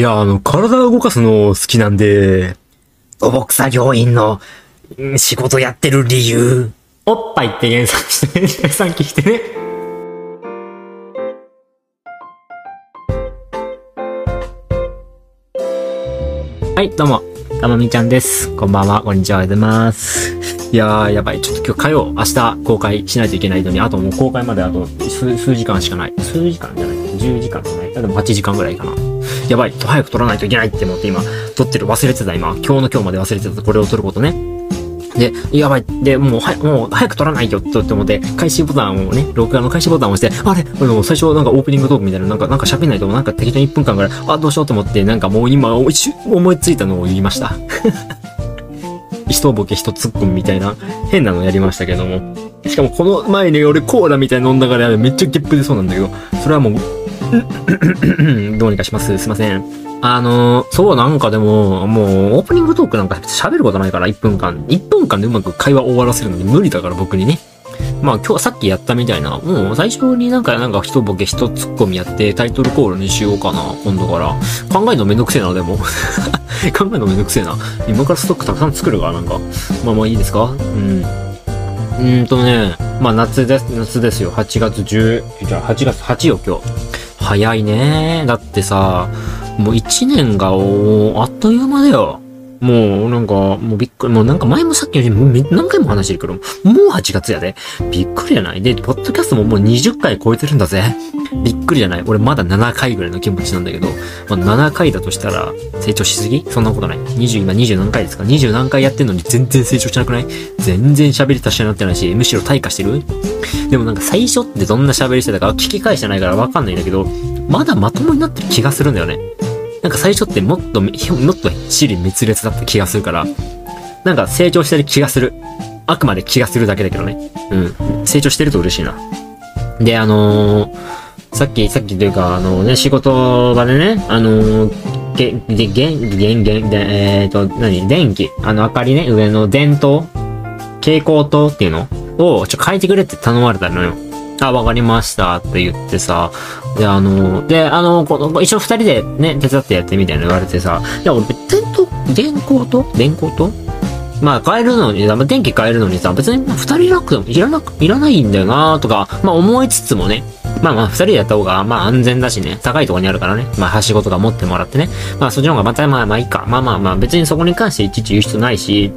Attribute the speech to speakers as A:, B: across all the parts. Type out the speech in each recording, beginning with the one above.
A: いや、あの、体を動かすの好きなんで、土木作業員のん仕事やってる理由。おっぱいって原産して、原産期してね。はい、どうも、たまみちゃんです。こんばんは、こんにちは、おはようございます。いやー、やばい。ちょっと今日火曜、明日公開しないといけないのに、あともう公開まであと数数時間しかない。数時間じゃない ?10 時間じゃないあでも8時間ぐらいかな。やばい。早く撮らないといけないって思って今、撮ってる。忘れてた、今。今日の今日まで忘れてた。これを撮ることね。で、やばい。で、もう、は、もう、早く撮らないよって思って、開始ボタンをね、録画の開始ボタンを押して、あれ？でも最初なんかオープニングトークみたいな、なんか、なんか喋んないと、なんか適当に1分間ぐらい、あ、どうしようと思って、なんかもう今、思いついたのを言いました。一ボケ一ツッコミみたいな、変なのやりましたけども。しかもこの前に俺コーラみたいに飲んだから、めっちゃゲップ出そうなんだけど、それはもう、どうにかします。すいません。あのそうなんかでも、もう、オープニングトークなんか喋ることないから、1分間。1分間でうまく会話終わらせるのに無理だから、僕にね。まあ今日さっきやったみたいな、もう最初になんか、なんか一ボケ一ツッコミやってタイトルコールにしようかな、今度から。考えるのめんどくせえな、でも。考えるのめんどくせえな。今からストックたくさん作るから、なんか。まあまあいいですか？うん。うーんとね、まあ夏です、夏ですよ。8月10、じゃあ8月8よ、今日。早いね。だってさ、もう1年があっという間だよ。もうなんか、もうびっくり、もうなんか前もさっきよりも何回も話してるけど、もう8月やで。びっくりじゃないで、ポッドキャストももう20回超えてるんだぜ。びっくりじゃない俺まだ7回ぐらいの気持ちなんだけど、まあ、7回だとしたら成長しすぎ？そんなことない。20、今20何回ですか ?20 何回やってんのに全然成長しなくない？全然喋り達者になってないし、むしろ退化してる？でもなんか最初ってどんな喋りしてたか聞き返してないからわかんないんだけど、まだまともになってる気がするんだよね。なんか最初ってもっと、もっと尻滅裂だった気がするから、なんか成長してる気がする。あくまで気がするだけだけどね。うん。成長してると嬉しいな。で、あのーさっき、さっきというか、あのね、仕事場でね、あのーげ、で、げん、げ、げ、えっ、と、何？電気。あの、明かりね、上の電灯蛍光灯っていうの？を、ちょ、変えてくれって頼まれたのよ。あ、わかりました。って言ってさ、で、あの、で、あの、この、一緒二人でね、手伝ってやってみたいな言われてさ、いや、俺、電灯、電光灯電光灯まあ、変えるのに、電気変えるのにさ、別に二人いなくてもいらなく、いらないんだよなとか、まあ思いつつもね、まあまあ二人でやった方が、まあ安全だしね、高いところにあるからね、まあはしごとか持ってもらってね、まあそっちの方がまたまあまあいいか。まあまあまあ別にそこに関していちいち言う必要ないし、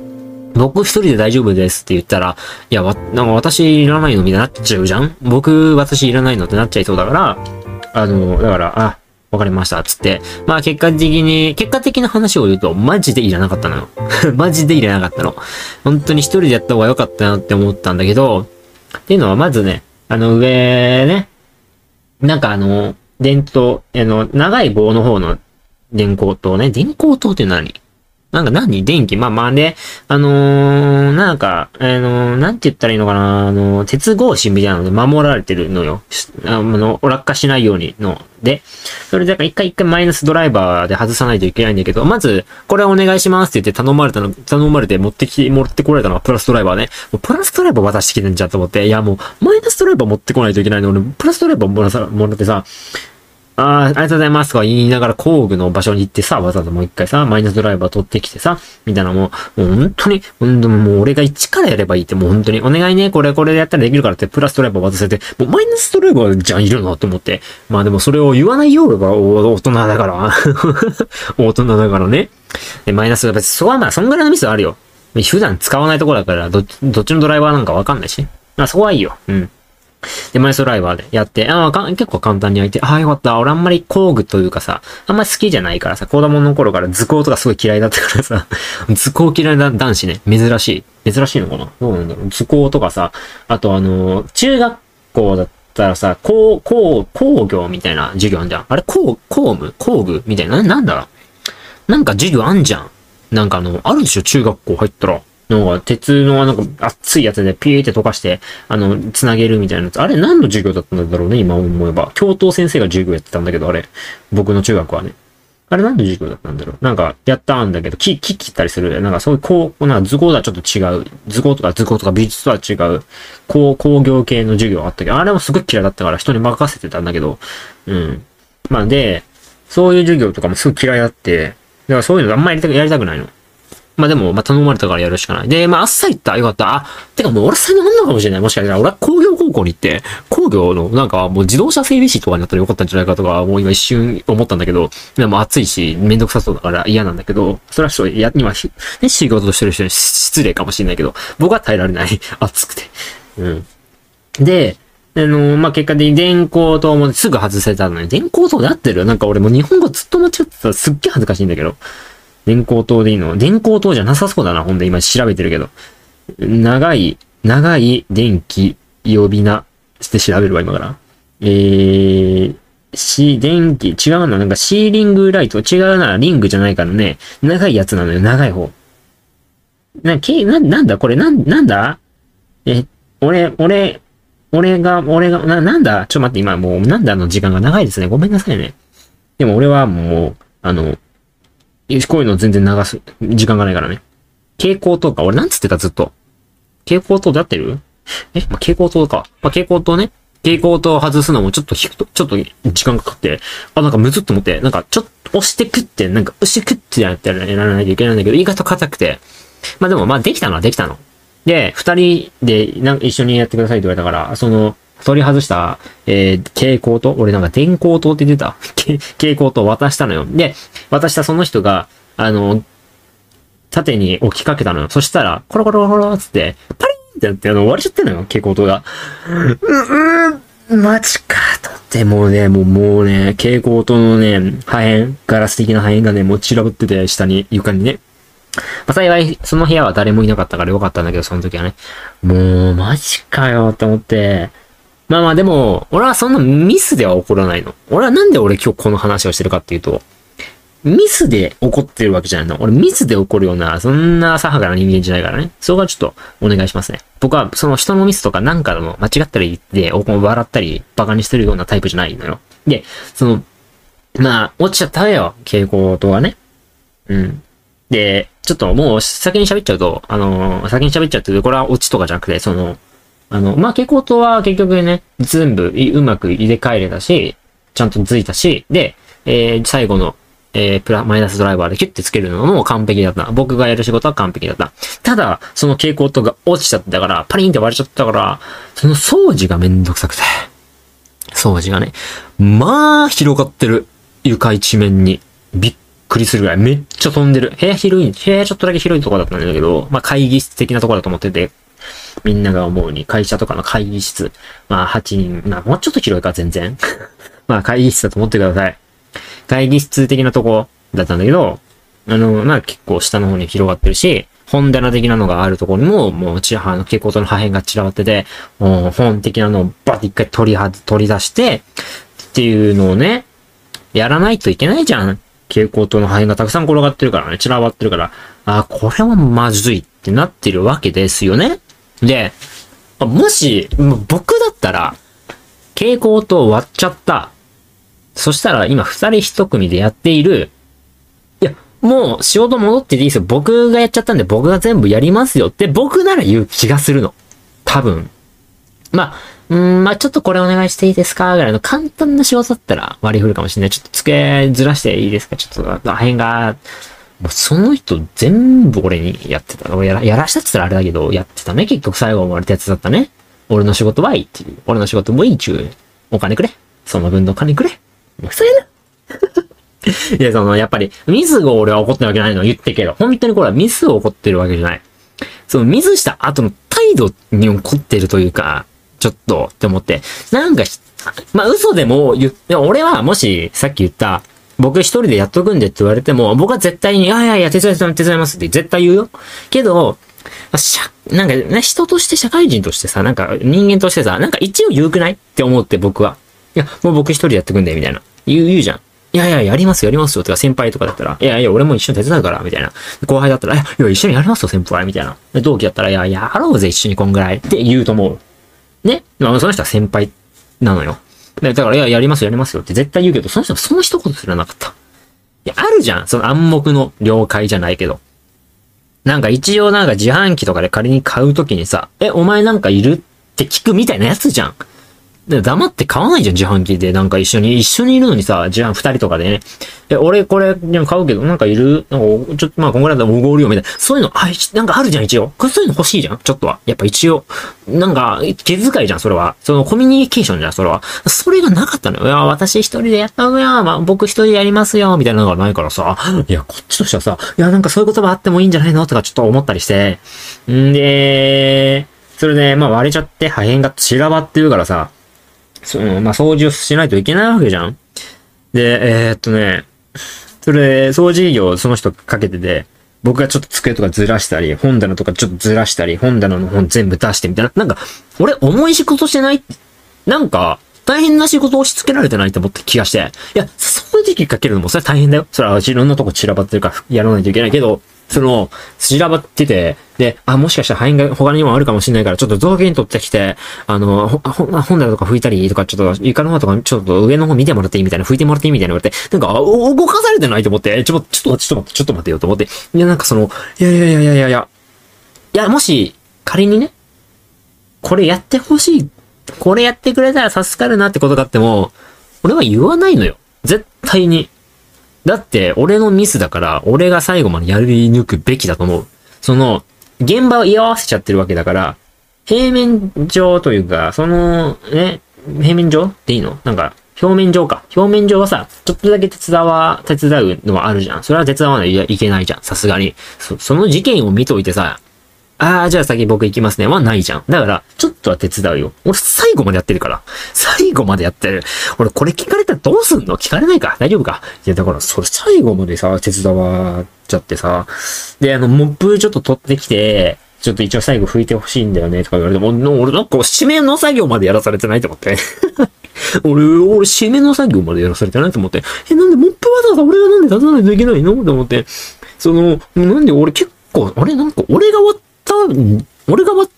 A: 僕一人で大丈夫ですって言ったら、いや、わ、なんか私いらないのみたいになっちゃうじゃん？僕、私いらないのってなっちゃいそうだから、あの、だから、あ、わかりました、つって。まあ結果的に、結果的な話を言うと、マジでいらなかったのよ。マジでいらなかったの。本当に一人でやった方が良かったなって思ったんだけど、っていうのはまずね、あの上ね、なんかあの、電灯、あの、長い棒の方の電光灯ね。電光灯って何？なんか何？電気？まあまあで、あのー、なんか、あのー、なんて言ったらいいのかな？あのー、鉄格子みたいなので守られてるのよ。あの、落下しないようにの。で、それで、一回一回マイナスドライバーで外さないといけないんだけど、まず、これお願いしますって言って頼まれたの、頼まれて持ってき、持ってこられたのがプラスドライバーね。もうプラスドライバー渡してきてんじゃんと思って、いやもう、マイナスドライバー持ってこないといけないの俺、プラスドライバーもらさ、もらってさ、ああ、ありがとうございますとか言いながら工具の場所に行ってさ、わざわざもう一回さ、マイナスドライバー取ってきてさ、みたいなもう、もう本当に、ほんもう俺が一からやればいいって、もう本当に、お願いね、これこれでやったらできるからって、プラスドライバー渡せて、もうマイナスドライバーじゃんいるのって思って。まあでもそれを言わないよ、俺は大人だから。大人だからね。で、マイナスが別に、そこはまあ、そんぐらいのミスはあるよ。普段使わないところだから、ど、どっちのドライバーなんかわかんないし。まあそこはいいよ。うん。で、マイスドライバーでやって、ああ、結構簡単に開いて、ああ、よかった。俺あんまり工具というかさ、あんまり好きじゃないからさ、子供の頃から図工とかすごい嫌いだったからさ、図工嫌いな男子ね、珍しい。珍しいのかな？どうなんだろう？図工とかさ、あとあのー中学校だったらさ、工、工、工業みたいな授業あんじゃん。あれ、工、工務工具みたいな、ななんだろう？なんか授業あんじゃん。なんかあの、あるでしょ？中学校入ったら。なんか、鉄のなんか熱いやつでピーって溶かして、あの、つなげるみたいなやつ。あれ何の授業だったんだろうね、今思えば。教頭先生が授業やってたんだけど、あれ。僕の中学はね。あれ何の授業だったんだろうなんか、やったんだけど、木、木切ったりする。なんかそういう、こう、なんか図工とはちょっと違う。図工とか図工とか美術とは違う。工、工業系の授業があったけど、あれもすごい嫌いだったから人に任せてたんだけど、うん。まあで、そういう授業とかもすごい嫌いだって、だからそういうのあんまり、やりたくないの。まあでも、まあ頼まれたからやるしかない。で、まああっさり言ったよかった。あ、てかもう俺才能あんのかもしれない。もしかしたら俺は工業高校に行って、工業のなんかもう自動車整備士とかになったらよかったんじゃないかとか、もう今一瞬思ったんだけど、でも暑いし、めんどくさそうだから嫌なんだけど、それはちょっとや、今、ね、仕事としてる人に失礼かもしれないけど、僕は耐えられない。暑くて。うん。で、あのまあ、結果的に電光灯もすぐ外せたのに、電光灯で合ってる？なんか俺もう日本語ずっと間違ってたらすっげえ恥ずかしいんだけど。電光灯でいいの？電光灯じゃなさそうだな、ほんで今調べてるけど。長い、長い電気呼び名して調べるわ、今から。えー、し、電気、違うな、なんかシーリングライト、違うな、リングじゃないからね、長いやつなのよ、長い方。な、け、な、なんだ？これ、な、なんだ？え、俺、俺、俺が、俺が、な、なんだ？ちょっと待って、今もう、なんだの時間が長いですね。ごめんなさいね。でも俺はもう、あの、こういうの全然流す、時間がないからね。蛍光灯か。俺なんつってた？ずっと。蛍光灯で合ってる？え、まあ、蛍光灯か。まあ、蛍光灯ね。蛍光灯を外すのもちょっとひくと、ちょっと時間かかって、あ、なんかむずっと思って、なんかちょっと押してくって、なんか押してくってやってやらないといけないんだけど、意外と硬くて。まあでも、まあできたのはできたの。で、二人でなんか一緒にやってくださいって言われたから、その、取り外した、えー、蛍光灯俺なんか電光灯って出た蛍光灯渡したのよ。で、渡したその人が、あの、縦に置きかけたのよ。そしたら、コロコロコロつって、パリンってなって、あの、割れちゃってんのよ、蛍光灯が。う、う、マジか、と思って、もね、もう、もうね、蛍光灯のね、破片、ガラス的な破片がね、もう散らぶってて、下に、床にね。まあ、幸い、その部屋は誰もいなかったからよかったんだけど、その時はね。もう、マジかよ、と思って。まあまあでも、俺はそんなミスでは起こらないの。俺はなんで俺今日この話をしてるかっていうと、ミスで起こってるわけじゃないの。俺ミスで起こるような、そんな浅はかな人間じゃないからね。そこはちょっとお願いしますね。僕はその人のミスとかなんかの間違ったりで、笑ったり、バカにしてるようなタイプじゃないのよ。で、その、まあ、落ちちゃったよ。傾向とはね。うん。で、ちょっともう先に喋っちゃうと、あのー先に喋っちゃうと、これはオチとかじゃなくて、その、あの、まあ、蛍光灯は結局ね、全部うまく入れ替えれたし、ちゃんとついたし、で、えー最後の、えープラ、マイナスドライバーでキュッてつけるのも完璧だった。僕がやる仕事は完璧だった。ただ、その蛍光灯が落ちちゃったから、パリンって割れちゃったから、その掃除がめんどくさくて。掃除がね、まあ、広がってる。床一面に。びっくりするぐらい。めっちゃ飛んでる。部屋広い、部屋ちょっとだけ広いところだったんだけど、まあ会議室的なところだと思ってて、みんなが思うに、会社とかの会議室、まあ8人、まあもうちょっと広いか、全然。まあ会議室だと思ってください。会議室的なとこだったんだけど、あの、まあ結構下の方に広がってるし、本棚的なのがあるところにも、もう、ちらはの蛍光灯の破片が散らばってて、もう本的なのをバッて一回取りは、取り出して、っていうのをね、やらないといけないじゃん。蛍光灯の破片がたくさん転がってるからね、散らばってるから、あ、これはまずいってなってるわけですよね。で、もし、も僕だったら、蛍光灯割っちゃった。そしたら今二人一組でやっている、いや、もう仕事戻ってていいですよ。僕がやっちゃったんで僕が全部やりますよって僕なら言う気がするの。多分。まあ、うーん、まあちょっとこれお願いしていいですか？ぐらいの簡単な仕事だったら割り振るかもしれない。ちょっと机ずらしていいですか？ちょっと、破片が、もうその人全部俺にやってた。俺やら、やらしたって言ったらあれだけど、やってたね。結局最後までやったね。俺の仕事はいいっていう。俺の仕事もいいちゅう。お金くれ。その分の金くれ。もうそうやな。いや、その、やっぱり、ミスが俺は起こってるわけないの言ってけど、本当にこれはミスを起こってるわけじゃない。そのミスした後の態度に怒ってるというか、ちょっとって思って、なんか、まあ嘘でも言っ、でも俺はもしさっき言った、僕一人でやっとくんでって言われても、僕は絶対に、いやいやいや、手伝います、手伝いますって絶対言うよ。けど、しゃ、なんかね、人として社会人としてさ、なんか人間としてさ、なんか一応言うくないって思って僕は。いや、もう僕一人でやってくんで、みたいな。言う、言うじゃん。いやいや、やりますよ、やりますよ。とか、先輩とかだったら、いやいや、俺も一緒に手伝うから、みたいな。後輩だったら、いや、いや一緒にやりますよ、先輩、みたいな。同期だったら、いや、やろうぜ、一緒にこんぐらい。って言うと思う。ね。まあ、その人は先輩なのよ。でだから、いや、やります、やりますよって絶対言うけど、その人はその一言すらなかった。いや、あるじゃん。その暗黙の了解じゃないけど。なんか一応なんか自販機とかで仮に買うときにさ、え、お前なんかいるって聞くみたいなやつじゃん。で黙って買わないじゃん、自販機で。なんか一緒に、一緒にいるのにさ、自販二人とかでね。え、俺これ、でも買うけど、なんかいる？なんか、ちょっと、まあ、こんぐらいだったらおごるよ、みたいな。そういうの、あ、なんかあるじゃん、一応。これそういうの欲しいじゃん、ちょっとは。やっぱ一応。なんか、気遣いじゃん、それは。その、コミュニケーションじゃん、それは。それがなかったのよ。いや、私一人でやったのよ。まあ、僕一人でやりますよ、みたいなのがないからさ。いや、こっちとしてはさ、いや、なんかそういう言葉あってもいいんじゃないの？とかちょっと思ったりして。んで、それで、まあ割れちゃって破片が散らばってるからさ、その、まあ、掃除をしないといけないわけじゃん。で、えー、っとね、それ、掃除業その人かけてて、僕がちょっと机とかずらしたり、本棚とかちょっとずらしたり、本棚の本全部出してみたいな。なんか、俺重い仕事してないなんか、大変な仕事を押し付けられてないと思った気がして。いや、掃除機かけるのもそれ大変だよ。それはいろんなとこ散らばってるからやらないといけないけど、その、散らばってて、で、あ、もしかしたら範囲が他にもあるかもしれないから、ちょっと造形に取ってきて、あの、ほ、ほ、本棚とか拭いたりとか、ちょっと床の方とか、ちょっと上の方見てもらっていいみたいな、拭いてもらっていいみたいな言われて、なんか、動かされてないと思って、ちょ、ちょっと、ちょっと待って、ちょっと待ってよと思って。いや、なんかその、いやいやいやいやいやいや、いや、もし、仮にね、これやってほしい、これやってくれたら助かるなってことがあっても、俺は言わないのよ。絶対に。だって、俺のミスだから、俺が最後までやり抜くべきだと思う。その、現場を居合わせちゃってるわけだから、平面上というか、その、ね、平面上っていいの？なんか、表面上か。表面上はさ、ちょっとだけ手伝わ、手伝うのはあるじゃん。それは手伝わないといけないじゃん。さすがに。そ、その事件を見といてさ、ああ、じゃあ先僕行きますね。はないじゃん。だから、ちょっとは手伝うよ。俺最後までやってるから。最後までやってる。俺これ聞かれたらどうすんの？聞かれないか大丈夫か？いや、だからそれ最後までさ、手伝わっちゃってさ。で、あの、モップちょっと取ってきて、ちょっと一応最後拭いてほしいんだよね、とか言われても、俺なんか締めの作業までやらされてないと思って。俺、俺、締めの作業までやらされてないと思って。え、なんでモップわざわざ俺がなんで出さないといけないの？と思って。その、なんで俺結構、あれ？なんか俺が終わった、俺が終わっ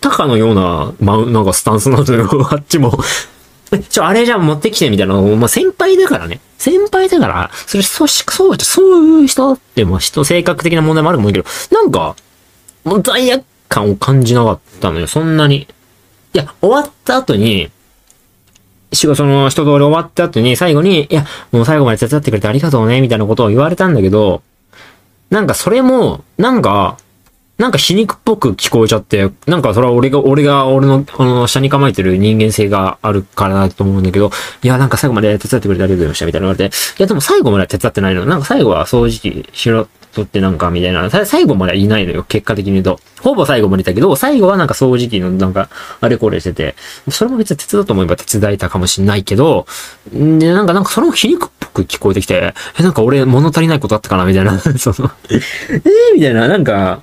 A: たかのような、ま、なんかスタンスなのよ、あっちも。ちょ、あれじゃ持ってきてみたいな、まあ、先輩だからね。先輩だから、それ、そう、そう、そういう人って、まあ、人、性格的な問題もあると思うけど、なんか、もう罪悪感を感じなかったのよ、そんなに。いや、終わった後に、仕事の人通り終わった後に、最後に、いや、もう最後まで手伝ってくれてありがとうね、みたいなことを言われたんだけど、なんかそれも、なんか、なんか皮肉っぽく聞こえちゃって、なんかそれは俺が、俺が、俺の、あの、下に構えてる人間性があるからだと思うんだけど、いや、なんか最後まで手伝ってくれてありがとうございました、みたいな言われて、いや、でも最後まで手伝ってないの。なんか最後は掃除機しろ、とってなんかみたいな。最後まではいないのよ、結果的に言うと。ほぼ最後までいたけど、最後はなんか掃除機のなんか、あれこれしてて、それも別に手伝うと思えば手伝えたかもしんないけど、で、なんか、なんかそれも皮肉っぽく聞こえてきて、え、なんか俺物足りないことあったかな？みたいな。そのえー、みたいな、なんか、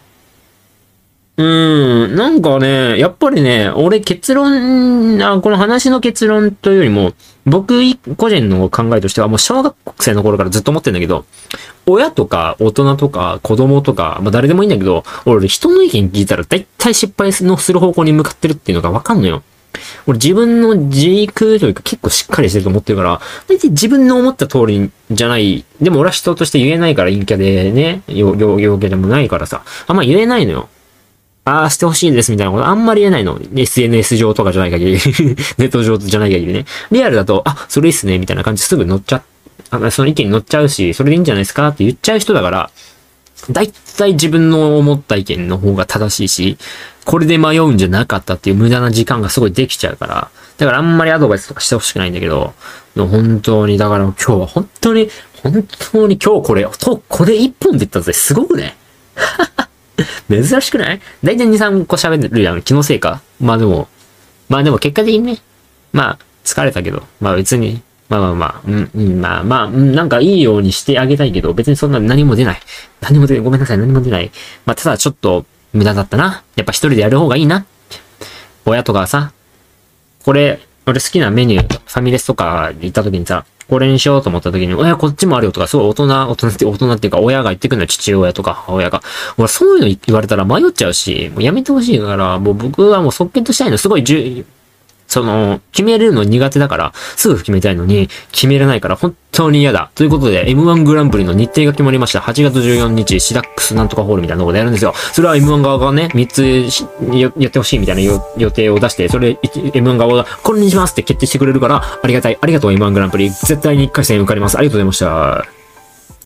A: うん、なんかね、やっぱりね、俺結論、あこの話の結論というよりも、僕個人の考えとしてはもう小学生の頃からずっと思ってんだけど、親とか大人とか子供とか、まあ誰でもいいんだけど、俺人の意見聞いたら大体失敗のする方向に向かってるっていうのがわかんのよ。俺自分の軸というか結構しっかりしてると思ってるから、大体自分の思った通りじゃない。でも俺は人として言えないから陰キャでね、陽キャでもないからさ、あんま言えないのよ。ああ、してほしいんですみたいなことあんまり言えないの。SNS 上とかじゃない限り ネット上じゃない限りね。リアルだと、あ、それいいっすねみたいな感じすぐ乗っちゃ、あその意見に乗っちゃうし、それでいいんじゃないですかって言っちゃう人だから、だいたい自分の思った意見の方が正しいし、これで迷うんじゃなかったっていう無駄な時間がすごいできちゃうから、だからあんまりアドバイスとかしてほしくないんだけど、本当に、だから今日は本当に、本当に今日これ、と、これ一本で言ったぜ。すごくね。珍しくない？大体2、3個喋るやん。気のせいか？まあでも、まあでも結果的にね、まあ疲れたけど、まあ別に、まあまあまあ、うん、うん、まあまあ、うん、なんかいいようにしてあげたいけど、別にそんな何も出ない。何も出ない。ごめんなさい、何も出ない。まあただちょっと無駄だったな。やっぱ一人でやる方がいいな。親とかさ、これ、俺好きなメニュー、ファミレスとか行った時にさ、これにしようと思った時に、親こっちもあるよとか、すごい大人、大人って、大人っていうか、親が言ってくるのは、父親とか母親が。俺、そういうの言われたら迷っちゃうし、もうやめてほしいから、もう僕はもう即決したいの。すごい重、その、決めれるの苦手だから、すぐ決めたいのに、決めれないから本当に嫌だ。ということで、M1 グランプリの日程が決まりました。8月14日、シダックスなんとかホールみたいなところでやるんですよ。それは M1 側がね、3つやってほしいみたいな予定を出して、それ M1 側が、これにしますって決定してくれるから、ありがたい。ありがとう M1 グランプリ。絶対に1回戦受かります。ありがとうございました。